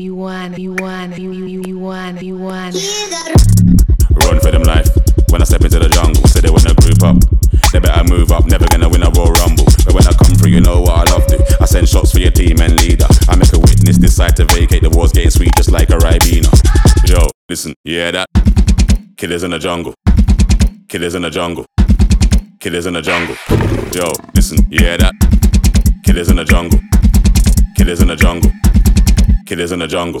You want, you want, you you you want, you want. Run for them life. When I step into the jungle, say they wanna group up. They better move up, never gonna win a Royal Rumble. But when I come through, you know what I love to. I send shots for your team and leader. I make a witness decide to vacate. The war's getting sweet just like a Ribena. Yo, listen, yeah that. Killers in the jungle. Killers in the jungle. Killers in the jungle. Yo, listen, yeah that. Killers in the jungle. Killers in the jungle. Killers in the jungle.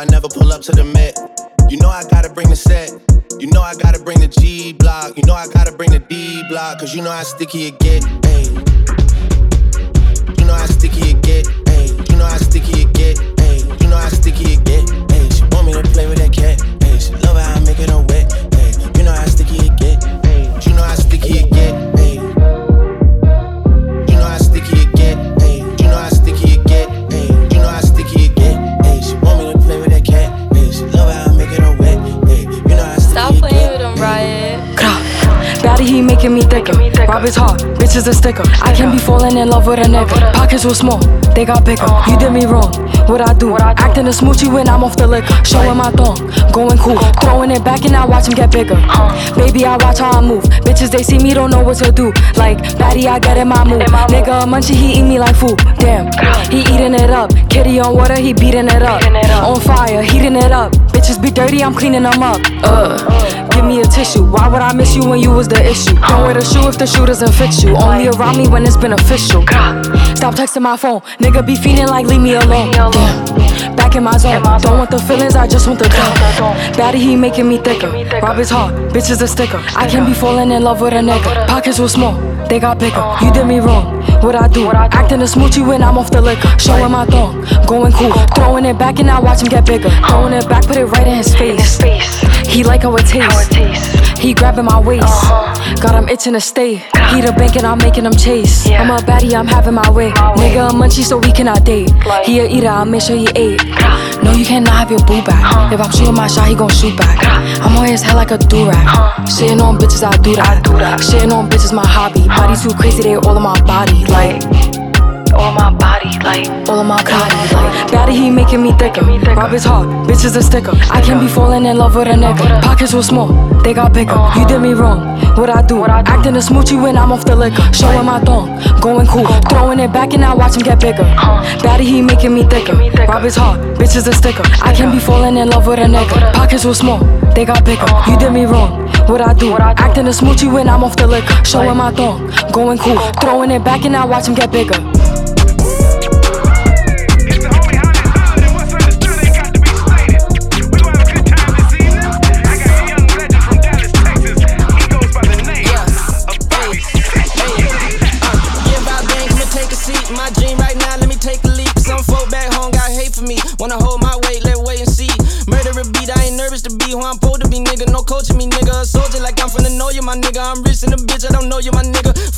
I never pull up to the Met. You know I gotta bring the set. You know I gotta bring the G block. You know I gotta bring the D block. Cause you know how sticky it get. Hey. You know how sticky it get. Hey. You know how sticky it get. Hey. You know how sticky it get. Hey. She want me to play with that cat. Bitches a sticker. I can't be falling in love with a nigga. Pockets were small, they got bigger. You did me wrong, what I do? Acting a smoochie when I'm off the liquor. Showing my thong, going cool. Throwing it back and I watch him get bigger. Baby, I watch how I move. Bitches, they see me, don't know what to do. Like, baddie, I get in my mood. Nigga, a munchie, he eat me like food. Damn, he eating it up. Kitty on water, he beating it up. On fire, heating it up. Bitches be dirty, I'm cleaning them up. Uh, give me a tissue. Why would I miss you when you was the issue? Don't wear the shoe if the shoe doesn't fit you. Only around me when it's beneficial. Stop texting my phone. Nigga be feeling like leave me alone. Damn. Back in my zone. Don't want the feelings, I just want the dough. Daddy, he making me thicker. Rob is hard, bitch is a sticker. I can't be falling in love with a nigga. Pockets were small, they got bigger. Uh-huh. You did me wrong, what I do? Acting a smoochie when I'm off the liquor. Showing my thong, going cool. Uh-huh. Throwing it back and I watch him get bigger. Uh-huh. Throwing it back, put it right in his face. He like how it tastes. He grabbing my waist. Uh-huh. Got him itching to stay. He the bank and I'm making him chase. I'm a baddie, I'm having my way. Nigga a munchie, so we cannot date. He a eater, I'll make sure he ate. Uh-huh. No, you cannot have your boo back. Uh-huh. If I'm shooting my shot, he gon' shoot back. I'm on his head like a durag. Shitting on bitches, I do that. Shitting on bitches, my hobby. Body too crazy, they all in my body. Like, all my body, like all of my body, like Daddy, he making me thicker. Rob is hard, bitch is a sticker. I can't be falling in love with a nigga. Pockets were small, they got bigger. You did me wrong, what I do? Acting a smoochie when I'm off the liquor. Showing my thong, going cool. Throwing it back and I watch him get bigger. Daddy, he making me thicker. Rob is hard, bitch is a sticker. I can't be falling in love with a nigga. Pockets were small, they got bigger. You did me wrong, what I do? Acting a smoochie when I'm off the liquor. Showing my thong, going cool. Throwing it back and I watch him get bigger. Nigga. I'm rich in the bitch, I don't know you, my nigga.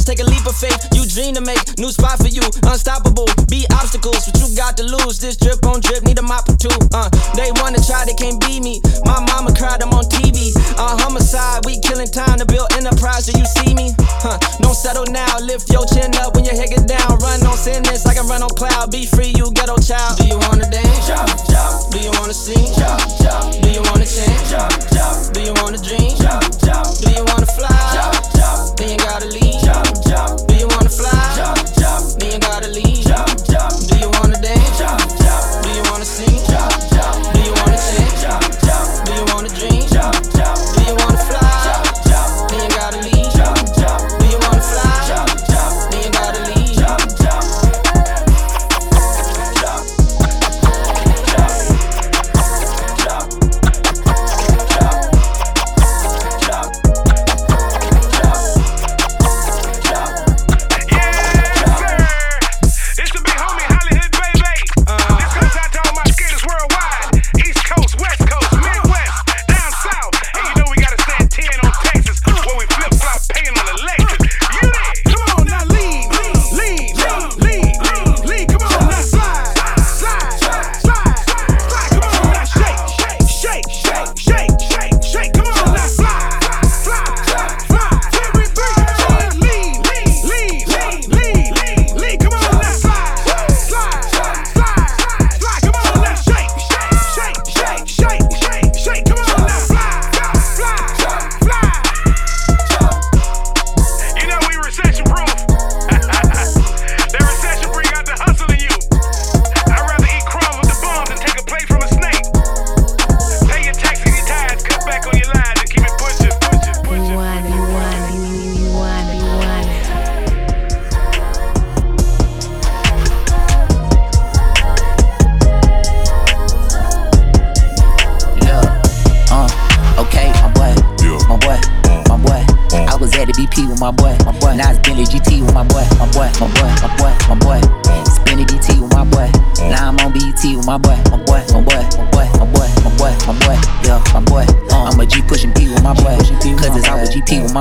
A genius, take a leap of faith. You dream to make new spot for you, unstoppable. Be obstacles, but you got to lose. This drip on drip, need a mop or two. Uh, they wanna try, they can't beat me. My mama cried, I'm on TV. Uh, homicide, we killing time to build enterprise. Do you see me? Huh, don't settle now. Lift your chin up when your head get down. Run on sentence, I can run on cloud. Be free, you ghetto child. Do you wanna dance? Jump, jump. Do you wanna sing? Jump, jump. Do you wanna change? Do you wanna dream? Jump, jump. Do you wanna fly? Jump, Then you gotta leave. Do you wanna fly? Then you gotta leave.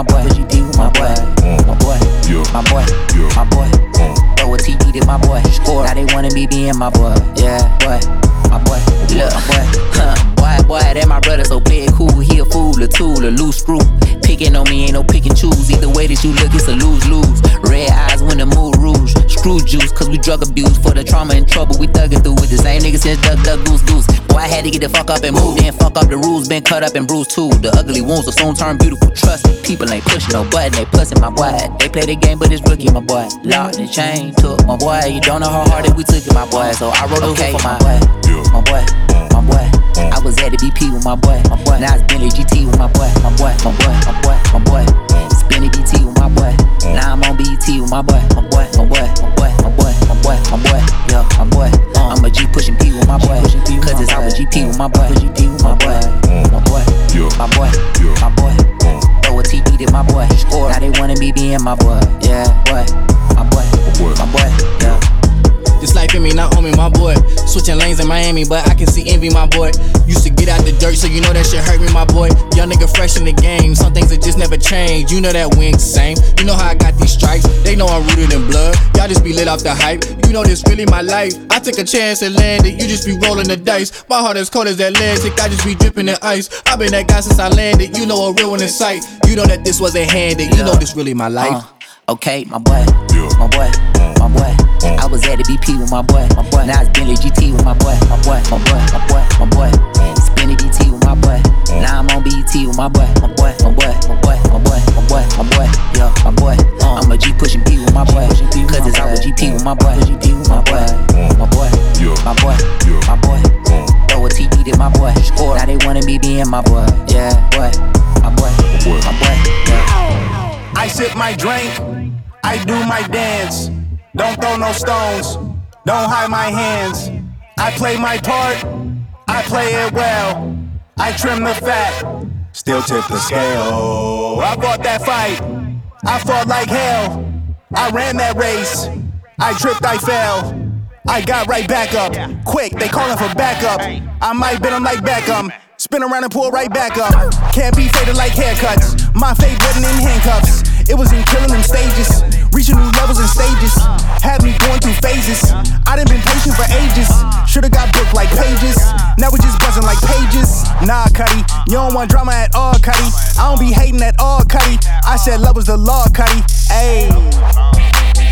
Always GP with my boy, GP with my boy, my boy, my boy, uh. my boy. Throw a TD to my boy. Score. Now they wanna be being my boy. Yeah, boy, my boy. Look, boy, huh, boy, boy, that my brother, so it cool. He a fool, a tool, a loose screw. Picking on me ain't no pick and choose. Either way that you look, it's a lose lose. Red eyes when the mood rouge. Screw juice, cause we drug abuse. For the trauma and trouble, we thuggin' through with the same niggas since Duck Duck Goose Goose. Boy, I had to get the fuck up and move, then fuck up the rules. Been cut up and bruised too. The ugly wounds will soon turn beautiful. Trust me, people ain't pushing no button, they pussing my boy. They play the game, but it's rookie, my boy. Locked and chain, took my boy. You don't know how hard it we took it, my boy. So I wrote a okay, for my boy, my boy, my boy. I was at the BP with my boy, my boy. Now it's Bentley GT with my boy, my boy, my boy, my boy, my boy. Spinning BT with my boy. Now I'm on BET with my boy, my boy, my boy, my boy, my boy, my boy, my boy. Yeah, my boy. I'm a G pushing P with my boy. Cause it's always GP with my boy, GP with my boy, my boy, my boy, my boy. Throw a TP to my boy. Now they wanna be being my boy. Yeah, Switching lanes in Miami, but I can see envy, my boy. Used to get out the dirt, so you know that shit hurt me, my boy. Young nigga fresh in the game, some things that just never change. You know that we ain't the same. You know how I got these stripes, they know I'm rooted in blood. Y'all just be lit off the hype. You know this really my life. I took a chance and landed, you just be rolling the dice. My heart as cold as Atlantic, I just be dripping in ice. i been that guy since I landed, you know a real one in sight. You know that this wasn't handed, you know this really my life. Uh, okay, my boy, my boy, my boy. I was at the BP with my boy, my boy. Now it's Bentley GT with my boy, my boy, my boy, my boy, my boy. Spinning BT with my boy. Now I'm on BET with my boy, my boy, my boy, my boy, my boy, my boy, my boy. Yeah, my boy. I'm a G pushing P with my boy. Cause it's always GP with my boy, GP with my boy, my boy, my did my boy. Throw a TD to my boy. Now they wanna be being my boy. Yeah, boy, my boy, my boy. Yeah. I sip my drink, I do my dance. Don't throw no stones, don't hide my hands. I play my part, I play it well. I trim the fat, still tip the scale. I fought that fight, I fought like hell. I ran that race, I tripped, I fell. I got right back up. Quick, they calling for backup. I might bend them like Beckham. Spin around and pull right back up. Can't be faded like haircuts. My fade wasn't in handcuffs. It was in killing them stages. Reaching new levels and stages. Had me going through phases. I done been patient for ages. Should've got booked like pages. Now we just buzzing like pages. Nah, Cuddy. You don't want drama at all, Cuddy. I don't be hating at all, Cuddy. I said love was the law, Cuddy. Ayy.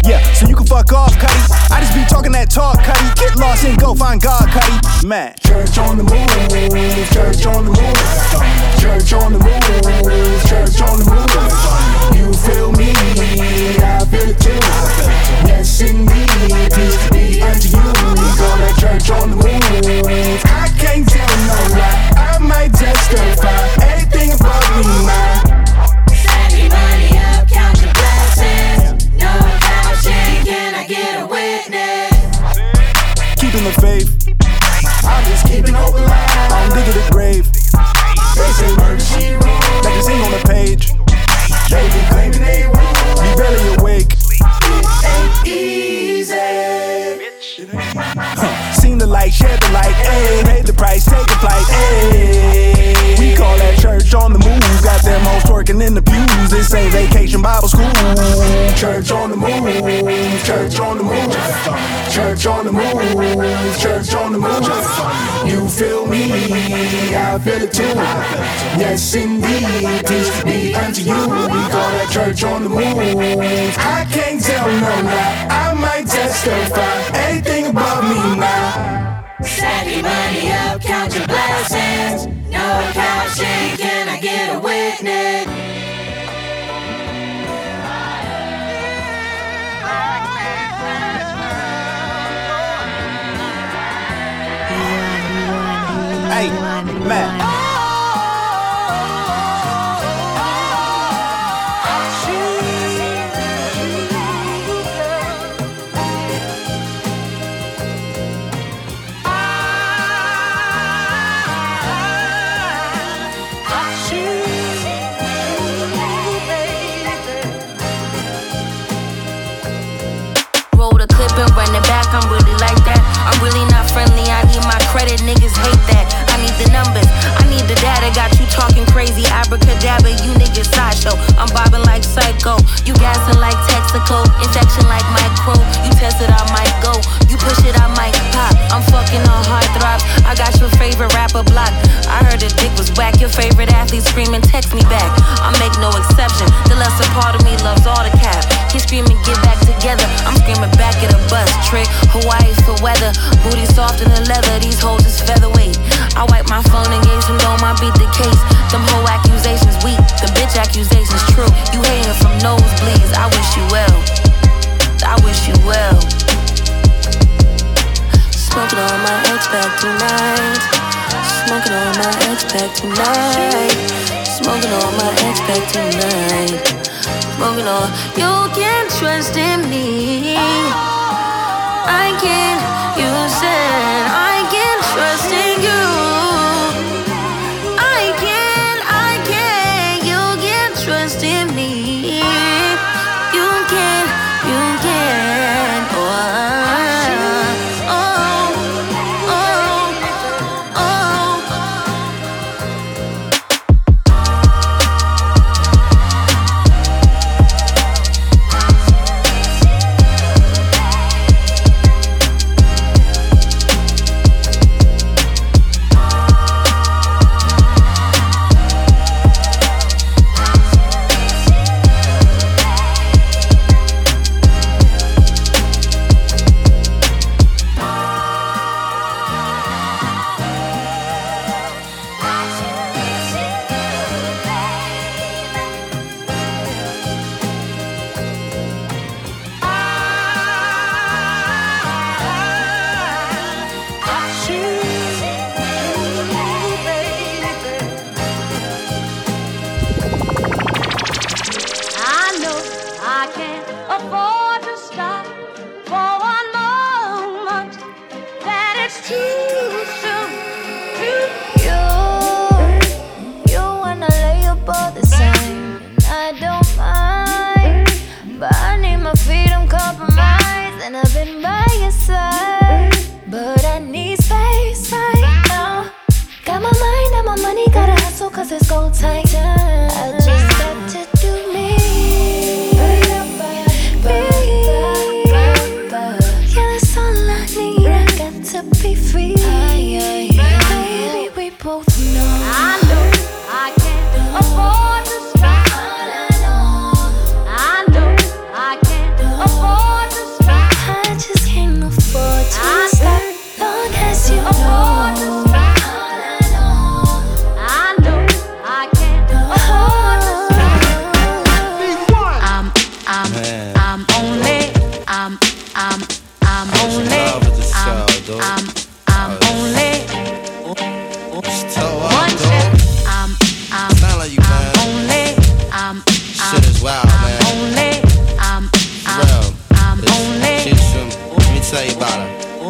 Yeah, so you can fuck off, Cuddy. I just be talking that talk, Cuddy. Get lost and go find God, Cuddy. Man. Church on the move, church on the move, church on the move, church on the move. You feel me, I feel it too. Yes, indeed, peace be unto you. We go to church on the move. I can't tell no lie, vacation Bible school. Church on the move, church on the move, church on the move, church on the move. You feel me, I feel it too. Yes, indeed, peace be unto you. We call that church on the move. I can't tell no lie, I might testify. Anything about me now. Send your money up, count your blessings. No couching, can I get a witness?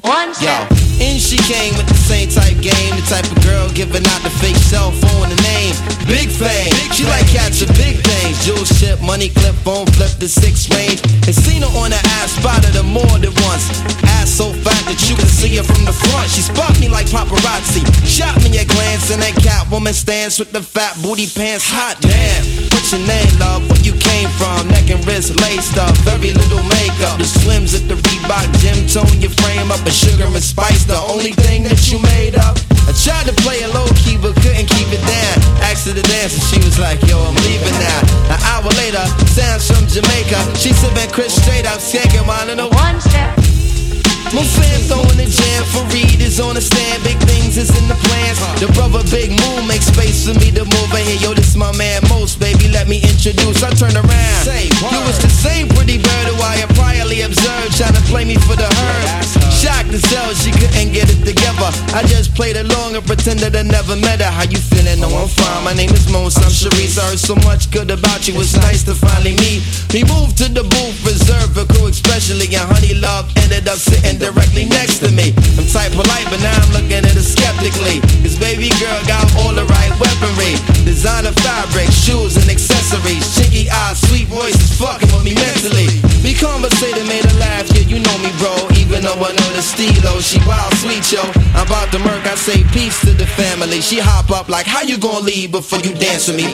One Yo, and she came with the same type game, the type of girl giving out the fake cell phone the name. Big fame, she like cats catching big things. Jewel ship, money clip, phone flip the six range. And seen her on the ass, spotted her more than once. Ass so fat that you can see her from the front. She spot me like paparazzi. Shot me a glance, and that Catwoman stance with the fat booty pants. Hot damn, what's your name, love? Where you came from? Neck and wrist laced up, very little makeup. The swims at the Reebok gym tone your frame up. A sugar and spice, the only thing that you made up. I tried to play it low key, but couldn't keep it down. Asked her to dance, and she was like, Yo, I'm leaving now. An hour later, sounds from Jamaica. She sipping Chris straight up, skanking mine in a one step. my fam throwing the jam for Reed is on the stand. Big things is in the plans. The brother Big Moon makes space for me to move in here. Yo, this my man Most, baby. Let me introduce. I turn around. Say, you was the same pretty bird who I had priorly observed, trying to play me for the herd. Shocked she couldn't get it together. I just played along and pretended I never met her. How you feeling? No, I'm fine. My name is Mos. I'm Sharice. I heard so much good about you. It's nice to finally meet. We moved to the booth, reserved for crew, especially. And Honey Love ended up sitting directly next to me. I'm type polite, but now I'm looking at her skeptically. This baby girl got all the right weaponry. Designer fabric, shoes and accessories. Chinky eyes, sweet voice is fucking with me mentally. We conversated, made her laugh, yeah, you know me, bro. Even though I know the stilo, she wild sweet, yo. I'm about to murk, I say peace to the family. She hop up like, how you gonna leave before you dance with me?